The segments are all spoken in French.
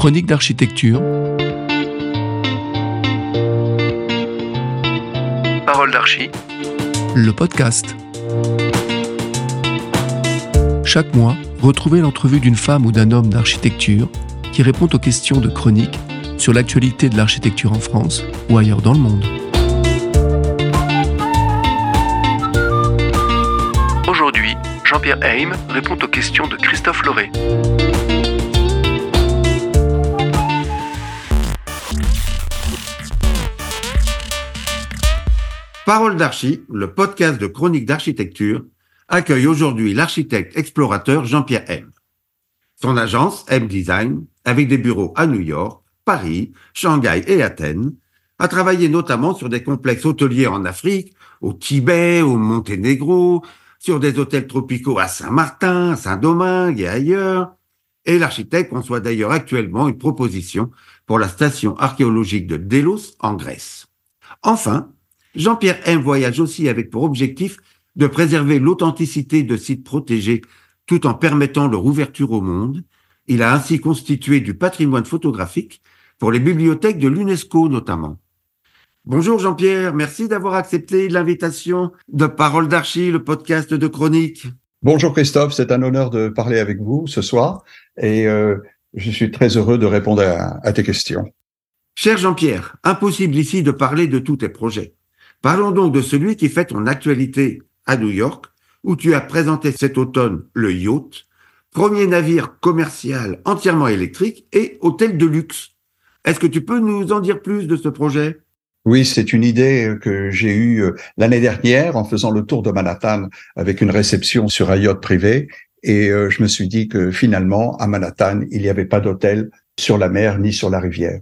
Chronique d'architecture. Parole d'archi. Le podcast. Chaque mois, retrouvez l'entrevue d'une femme ou d'un homme d'architecture qui répond aux questions de chronique sur l'actualité de l'architecture en France ou ailleurs dans le monde. Aujourd'hui, Jean-Pierre Heim répond aux questions de Christophe Lauré. Parole d'Archi, le podcast de chronique d'architecture, accueille aujourd'hui l'architecte explorateur Jean-Pierre M. Son agence, M Design, avec des bureaux à New York, Paris, Shanghai et Athènes, a travaillé notamment sur des complexes hôteliers en Afrique, au Tibet, au Monténégro, sur des hôtels tropicaux à Saint-Martin, Saint-Domingue et ailleurs. Et l'architecte conçoit d'ailleurs actuellement une proposition pour la station archéologique de Délos en Grèce. Enfin, Jean-Pierre M voyage aussi avec pour objectif de préserver l'authenticité de sites protégés tout en permettant leur ouverture au monde. Il a ainsi constitué du patrimoine photographique pour les bibliothèques de l'UNESCO notamment. Bonjour Jean-Pierre, merci d'avoir accepté l'invitation de Parole d'Archie, le podcast de chronique. Bonjour Christophe, c'est un honneur de parler avec vous ce soir et euh, je suis très heureux de répondre à, à tes questions. Cher Jean-Pierre, impossible ici de parler de tous tes projets. Parlons donc de celui qui fait ton actualité à New York, où tu as présenté cet automne le Yacht, premier navire commercial entièrement électrique et hôtel de luxe. Est-ce que tu peux nous en dire plus de ce projet? Oui, c'est une idée que j'ai eue euh, l'année dernière en faisant le tour de Manhattan avec une réception sur un yacht privé. Et euh, je me suis dit que finalement, à Manhattan, il n'y avait pas d'hôtel sur la mer ni sur la rivière.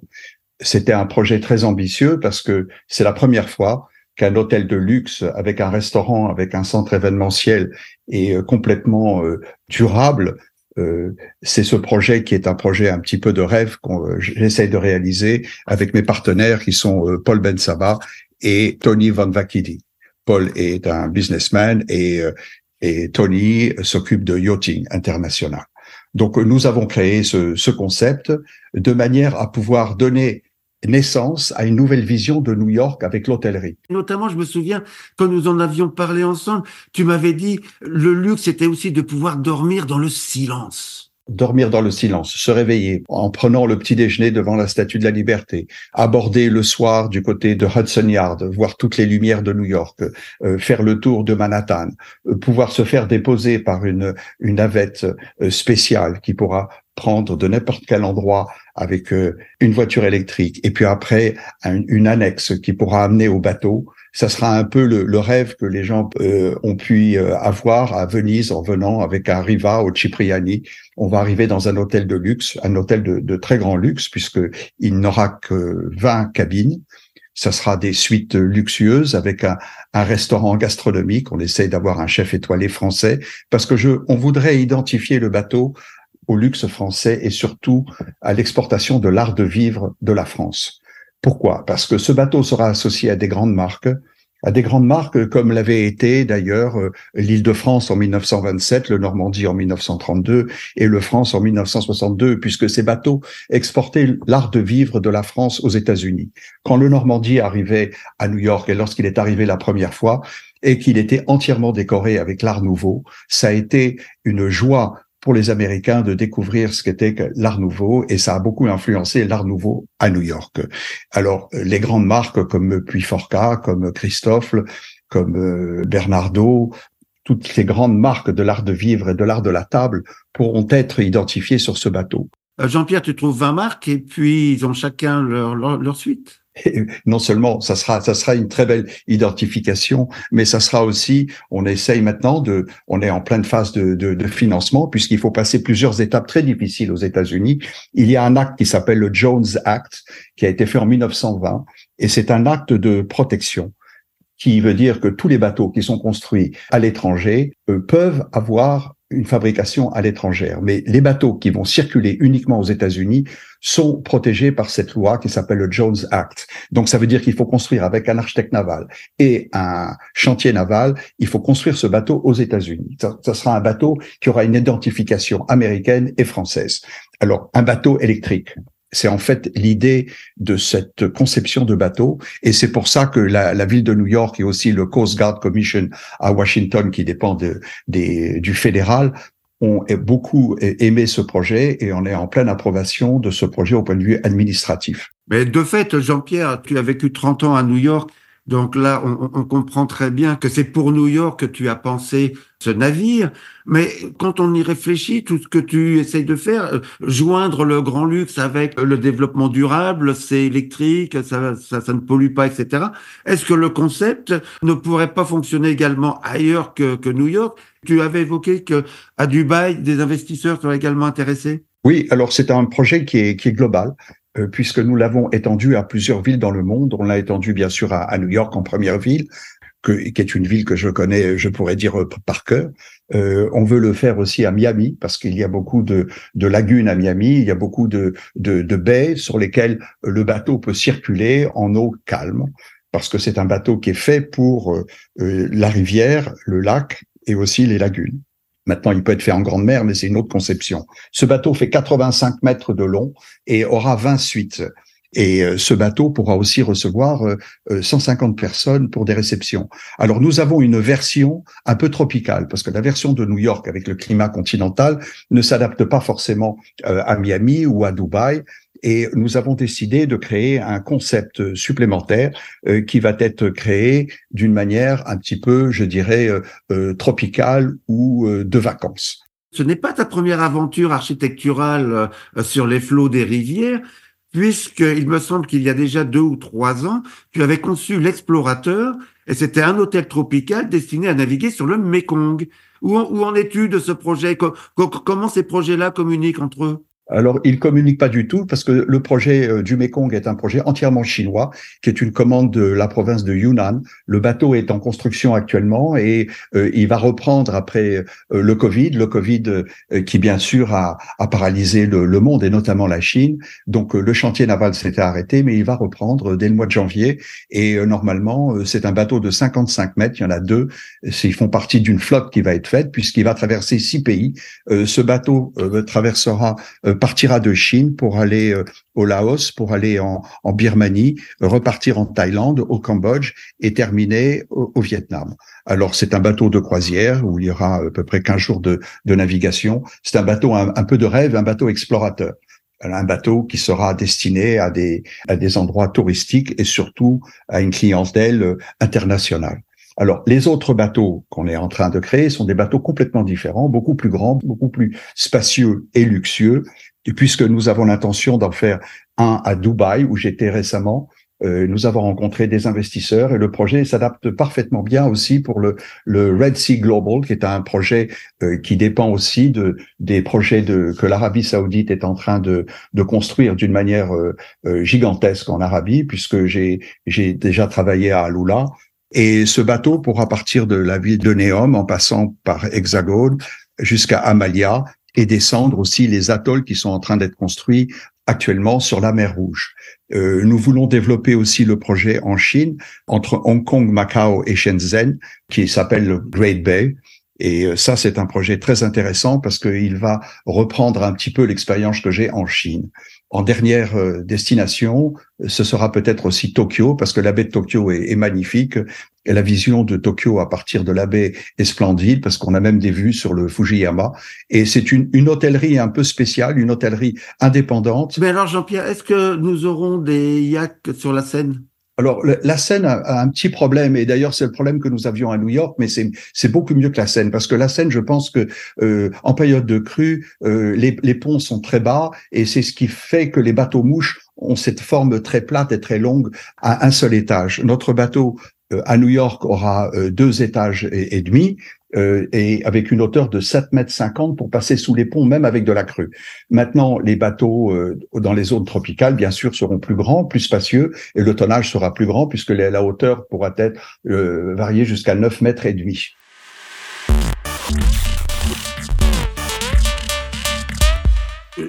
C'était un projet très ambitieux parce que c'est la première fois qu'un hôtel de luxe avec un restaurant, avec un centre événementiel est euh, complètement euh, durable. Euh, c'est ce projet qui est un projet un petit peu de rêve qu'on j'essaie de réaliser avec mes partenaires qui sont Paul Ben Saba et Tony Van Vakidi. Paul est un businessman et, et Tony s'occupe de yachting international. Donc nous avons créé ce concept de manière à pouvoir donner naissance à une nouvelle vision de New York avec l'hôtellerie. Notamment, je me souviens, quand nous en avions parlé ensemble, tu m'avais dit, le luxe, c'était aussi de pouvoir dormir dans le silence dormir dans le silence, se réveiller en prenant le petit déjeuner devant la Statue de la Liberté, aborder le soir du côté de Hudson Yard, voir toutes les lumières de New York, euh, faire le tour de Manhattan, euh, pouvoir se faire déposer par une, navette euh, spéciale qui pourra prendre de n'importe quel endroit avec une voiture électrique et puis après une annexe qui pourra amener au bateau. Ça sera un peu le, rêve que les gens euh, ont pu euh, avoir à Venise en venant avec un Riva au Cipriani. On va arriver dans un hôtel de luxe, un hôtel de, très grand luxe puisque il n'aura que 20 cabines. Ça sera des suites luxueuses avec un, un restaurant gastronomique. On essaye d'avoir un chef étoilé français parce que je, on voudrait identifier le bateau au luxe français et surtout à l'exportation de l'art de vivre de la France. Pourquoi? Parce que ce bateau sera associé à des grandes marques, à des grandes marques comme l'avait été d'ailleurs euh, l'île de France en 1927, le Normandie en 1932 et le France en 1962, puisque ces bateaux exportaient l'art de vivre de la France aux États-Unis. Quand le Normandie arrivait à New York et lorsqu'il est arrivé la première fois, et qu'il était entièrement décoré avec l'art nouveau, ça a été une joie pour les Américains de découvrir ce qu'était l'art nouveau et ça a beaucoup influencé l'art nouveau à New York. Alors les grandes marques comme Puy-Forca, comme Christophe, comme euh, Bernardo, toutes les grandes marques de l'art de vivre et de l'art de la table pourront être identifiées sur ce bateau. Euh, Jean-Pierre, tu trouves 20 marques et puis ils ont chacun leur, leur suite? Non seulement ça sera ça sera une très belle identification, mais ça sera aussi on essaye maintenant de on est en pleine phase de, de, de financement puisqu'il faut passer plusieurs étapes très difficiles aux États-Unis. Il y a un acte qui s'appelle le Jones Act qui a été fait en 1920 et c'est un acte de protection qui veut dire que tous les bateaux qui sont construits à l'étranger peuvent avoir une fabrication à l'étrangère. Mais les bateaux qui vont circuler uniquement aux États-Unis sont protégés par cette loi qui s'appelle le Jones Act. Donc ça veut dire qu'il faut construire avec un architecte naval et un chantier naval, il faut construire ce bateau aux États-Unis. Ça, ça, sera un bateau qui aura une identification américaine et française. Alors un bateau électrique, c'est en fait l'idée de cette conception de bateau, et c'est pour ça que la, ville de New York et aussi le Coast Guard Commission à Washington, qui dépend du fédéral, ont beaucoup aimé ce projet et on est en pleine approbation de ce projet au point de vue administratif. Mais de fait, Jean-Pierre, tu as vécu 30 ans à New York. Donc là, on, on, comprend très bien que c'est pour New York que tu as pensé ce navire. Mais quand on y réfléchit, tout ce que tu essayes de faire, euh, joindre le grand luxe avec le développement durable, c'est électrique, ça, ça, ça, ne pollue pas, etc. Est-ce que le concept ne pourrait pas fonctionner également ailleurs que, que New York? Tu avais évoqué que à Dubaï, des investisseurs seraient également intéressés. Oui, alors c'est un projet qui est, qui est global. Euh, puisque nous l'avons étendu à plusieurs villes dans le monde. On l'a étendu bien sûr à, New York en première ville, qui est une ville que je connais, je pourrais dire euh, par cœur. Euh, on veut le faire aussi à Miami parce qu'il y a beaucoup de, lagunes à Miami, il y a beaucoup de baies sur lesquelles le bateau peut circuler en eau calme parce que c'est un bateau qui est fait pour euh, la rivière, le lac et aussi les lagunes. Maintenant, il peut être fait en grande mer, mais c'est une autre conception. Ce bateau fait 85 mètres de long et aura 20 suites. Et euh, ce bateau pourra aussi recevoir 150 euh, euh, personnes pour des réceptions. Alors nous avons une version un peu tropicale, parce que la version de New York avec le climat continental ne s'adapte pas forcément à Miami ou à Dubaï. Et nous avons décidé de créer un concept supplémentaire euh, qui va être créé d'une manière un petit peu, je dirais, euh, euh, tropicale ou de vacances. Ce n'est pas ta première aventure architecturale sur les flots des rivières, puisqu'il me semble qu'il y a déjà deux ou trois ans, tu avais conçu l'explorateur, et c'était un hôtel tropical destiné à naviguer sur le Mekong. Où, où en es-tu de ce projet? Comment ces projets-là communiquent entre eux? Alors, il communique pas du tout parce que le projet euh, du Mekong est un projet entièrement chinois, qui est une commande de la province de Yunnan. Le bateau est en construction actuellement et euh, il va reprendre après euh, le Covid, le Covid qui bien sûr a, a paralysé le, le, monde et notamment la Chine. Donc, le chantier naval s'était arrêté, mais il va reprendre dès le mois de janvier. Et normalement, c'est un bateau de 55 mètres. Il y en a deux. Ils font partie d'une flotte qui va être faite puisqu'il va traverser six pays. ce bateau traversera partira de Chine pour aller euh, au Laos, pour aller en, Birmanie, repartir en Thaïlande, au Cambodge et terminer au, Vietnam. Alors c'est un bateau de croisière où il y aura à peu près 15 jours de, navigation. C'est un bateau un, peu de rêve, un bateau explorateur. Un bateau qui sera destiné à des, à des endroits touristiques et surtout à une clientèle euh, internationale. Alors, les autres bateaux qu'on est en train de créer sont des bateaux complètement différents, beaucoup plus grands, beaucoup plus spacieux et luxueux, puisque nous avons l'intention d'en faire un à Dubaï, où j'étais récemment, euh, nous avons rencontré des investisseurs et le projet s'adapte parfaitement bien aussi pour le, le Red Sea Global, qui est un projet euh, qui dépend aussi de des projets de, que l'Arabie Saoudite est en train de, de construire d'une manière euh, gigantesque en Arabie, puisque j'ai j'ai déjà travaillé à Alula. Et ce bateau pourra partir de la ville de Neom en passant par Hexagone jusqu'à Amalia et descendre aussi les atolls qui sont en train d'être construits actuellement sur la mer Rouge. Euh, nous voulons développer aussi le projet en Chine entre Hong Kong, Macao et Shenzhen qui s'appelle le Great Bay. Et euh, ça, c'est un projet très intéressant parce qu'il va reprendre un petit peu l'expérience que j'ai en Chine. En dernière euh, destination, ce sera peut-être aussi Tokyo, parce que la baie de Tokyo est, magnifique. Et la vision de Tokyo à partir de la baie est splendide, parce qu'on a même des vues sur le Fujiyama. Et c'est une, une hôtellerie un peu spéciale, une hôtellerie indépendante. Mais alors, Jean-Pierre, est-ce que nous aurons des yaks sur la Seine? Alors, la Seine a, un petit problème, et d'ailleurs c'est le problème que nous avions à New York, mais c'est beaucoup mieux que la Seine, parce que la Seine, je pense que euh, en période de crue, euh, les, les, ponts sont très bas, et c'est ce qui fait que les bateaux mouches ont cette forme très plate et très longue à un seul étage. Notre bateau euh, à New York aura deux étages et demi, euh, et avec une hauteur de 7 mètres 50 pour passer sous les ponts, même avec de la crue. Maintenant, les bateaux euh, dans les zones tropicales, bien sûr, seront plus grands, plus spacieux, et le tonnage sera plus grand puisque la, hauteur pourra être euh, variée jusqu'à 9 mètres et demi.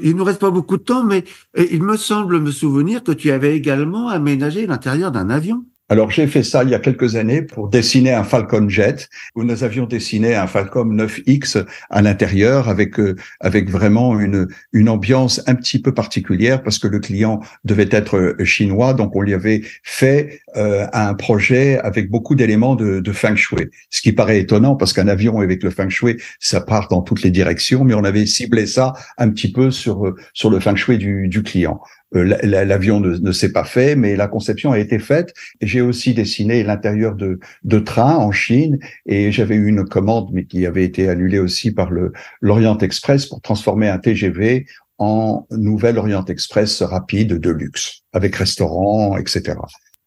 il nous reste pas beaucoup de temps, mais il me semble me souvenir que tu avais également aménagé l'intérieur d'un avion. Alors j'ai fait ça il y a quelques années pour dessiner un Falcon Jet où nous avions dessiné un Falcon 9X à l'intérieur avec euh, avec vraiment une une ambiance un petit peu particulière parce que le client devait être euh, chinois donc on lui avait fait euh, un projet avec beaucoup d'éléments de, de feng shui. Ce qui paraît étonnant parce qu'un avion avec le feng shui ça part dans toutes les directions mais on avait ciblé ça un petit peu sur euh, sur le feng shui du, du client. Euh, l'avion ne, s'est pas fait, mais la conception a été faite. J'ai aussi dessiné l'intérieur de, de trains en Chine et j'avais eu une commande, mais qui avait été annulée aussi par le l'Orient Express pour transformer un TGV en Nouvelle Orient Express rapide de luxe, avec restaurant, etc.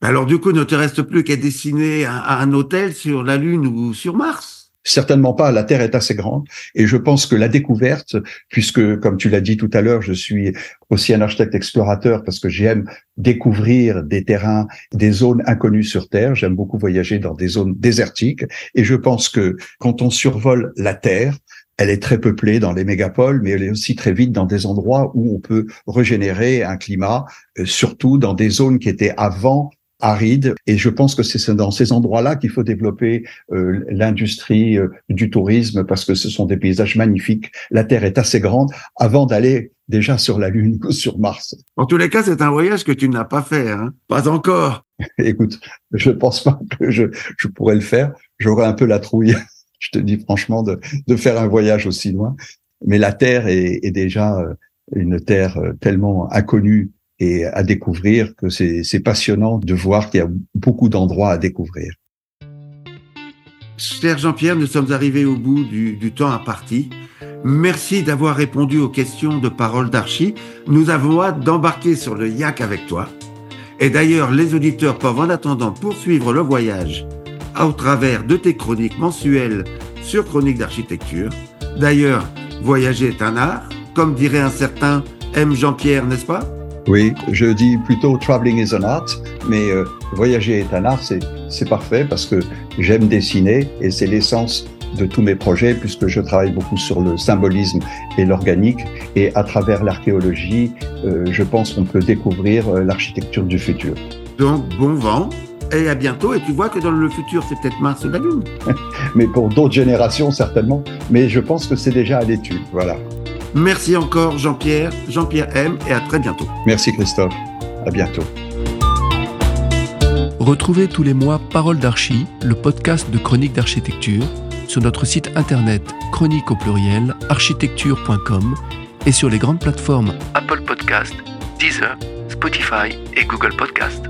Alors du coup, ne te reste plus qu'à dessiner un hôtel sur la Lune ou sur Mars Certainement pas, la Terre est assez grande et je pense que la découverte, puisque comme tu l'as dit tout à l'heure, je suis aussi un architecte explorateur parce que j'aime découvrir des terrains, des zones inconnues sur Terre, j'aime beaucoup voyager dans des zones désertiques et je pense que quand on survole la Terre, elle est très peuplée dans les mégapoles, mais elle est aussi très vite dans des endroits où on peut régénérer un climat, euh, surtout dans des zones qui étaient avant aride. Et je pense que c'est dans ces endroits-là qu'il faut développer euh, l'industrie euh, du tourisme parce que ce sont des paysages magnifiques. La Terre est assez grande avant d'aller déjà sur la Lune ou sur Mars. En tous les cas, c'est un voyage que tu n'as pas fait, hein Pas encore. Écoute, je pense pas que je, je pourrais le faire. J'aurais un peu la trouille, je te dis franchement, de, de faire un voyage aussi loin. Mais la Terre est, est déjà euh, une Terre tellement inconnue et à découvrir, que c'est passionnant de voir qu'il y a beaucoup d'endroits à découvrir. Cher Jean-Pierre, nous sommes arrivés au bout du, temps imparti. Merci d'avoir répondu aux questions de Parole d'Archie. Nous avons hâte d'embarquer sur le yak avec toi. Et d'ailleurs, les auditeurs peuvent en attendant poursuivre le voyage au travers de tes chroniques mensuelles sur Chroniques d'architecture. D'ailleurs, voyager est un art, comme dirait un certain M. Jean-Pierre, n'est-ce pas? Oui, je dis plutôt traveling is an art, mais euh, voyager est un art, c'est parfait parce que j'aime dessiner et c'est l'essence de tous mes projets puisque je travaille beaucoup sur le symbolisme et l'organique et à travers l'archéologie, euh, je pense qu'on peut découvrir euh, l'architecture du futur. Donc bon vent et à bientôt et tu vois que dans le futur c'est peut-être Mars ou la Lune. mais pour d'autres générations certainement, mais je pense que c'est déjà à l'étude, voilà. Merci encore Jean-Pierre, Jean-Pierre M et à très bientôt. Merci Christophe, à bientôt. Retrouvez tous les mois Parole d'Archie, le podcast de chronique d'architecture, sur notre site internet chronique au pluriel architecture.com et sur les grandes plateformes Apple Podcast, Deezer, Spotify et Google Podcast.